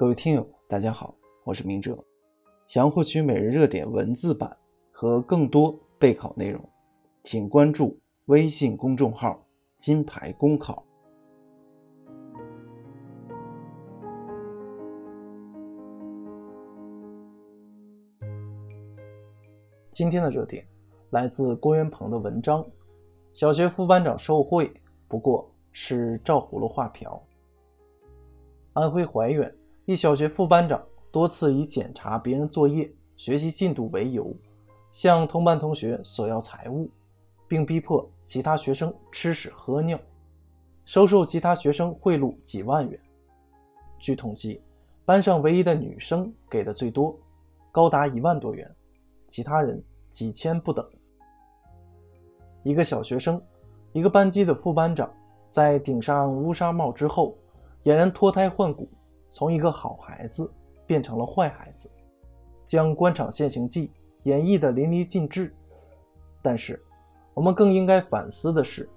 各位听友，大家好，我是明哲。想要获取每日热点文字版和更多备考内容，请关注微信公众号“金牌公考”。今天的热点来自郭元鹏的文章：小学副班长受贿，不过是照葫芦画瓢。安徽怀远一小学副班长多次以检查别人作业、学习进度为由，向同班同学索要财物，并逼迫其他学生吃屎喝尿，收受其他学生贿赂几万元。据统计，班上唯一的女生给的最多，高达一万多元，其他人几千不等。一个小学生，一个班级的副班长，在顶上乌纱帽之后。俨然脱胎换骨，从一个好孩子变成了坏孩子，将官场现形记演绎的淋漓尽致。但是，我们更应该反思的是，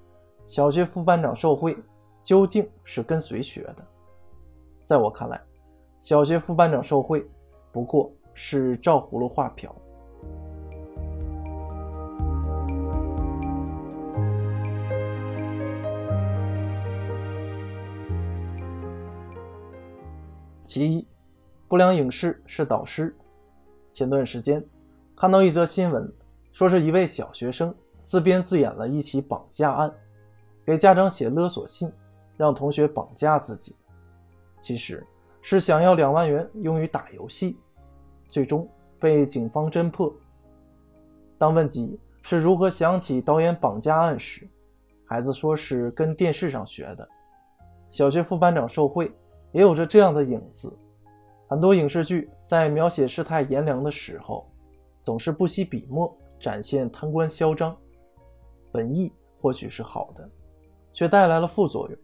小学副班长受贿究竟是跟谁学的？在我看来，小学副班长受贿不过是照葫芦画瓢。其一，不良影视是导师。前段时间看到一则新闻，说是一位小学生自编自演了一起绑架案，给家长写勒索信，让同学绑架自己，其实是想要两万元用于打游戏，最终被警方侦破。当问及是如何想起导演绑架案时，孩子说是跟电视上学的。小学副班长受贿。也有着这样的影子，很多影视剧在描写世态炎凉的时候，总是不惜笔墨展现贪官嚣张。本意或许是好的，却带来了副作用，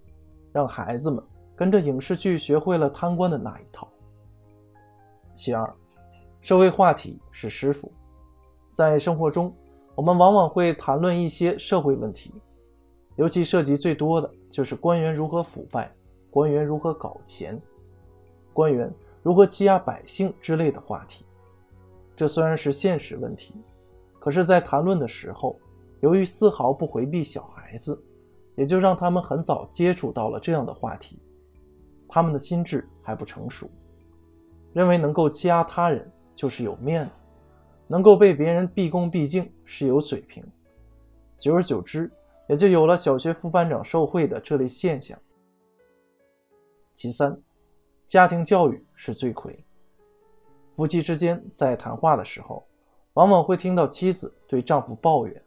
让孩子们跟着影视剧学会了贪官的那一套。其二，社会话题是师傅。在生活中，我们往往会谈论一些社会问题，尤其涉及最多的就是官员如何腐败。官员如何搞钱？官员如何欺压百姓之类的话题，这虽然是现实问题，可是，在谈论的时候，由于丝毫不回避小孩子，也就让他们很早接触到了这样的话题。他们的心智还不成熟，认为能够欺压他人就是有面子，能够被别人毕恭毕敬是有水平。久而久之，也就有了小学副班长受贿的这类现象。其三，家庭教育是罪魁。夫妻之间在谈话的时候，往往会听到妻子对丈夫抱怨：“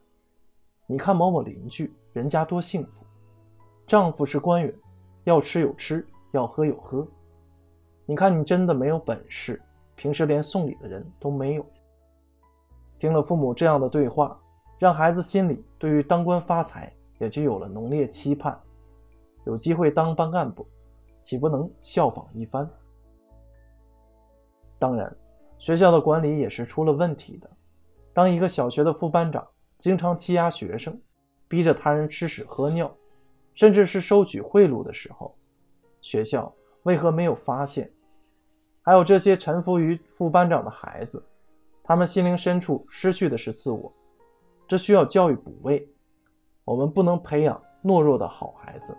你看某某邻居，人家多幸福，丈夫是官员，要吃有吃，要喝有喝。你看你真的没有本事，平时连送礼的人都没有。”听了父母这样的对话，让孩子心里对于当官发财也就有了浓烈期盼，有机会当班干部。岂不能效仿一番？当然，学校的管理也是出了问题的。当一个小学的副班长经常欺压学生，逼着他人吃屎喝尿，甚至是收取贿赂的时候，学校为何没有发现？还有这些臣服于副班长的孩子，他们心灵深处失去的是自我，这需要教育补位。我们不能培养懦弱的好孩子。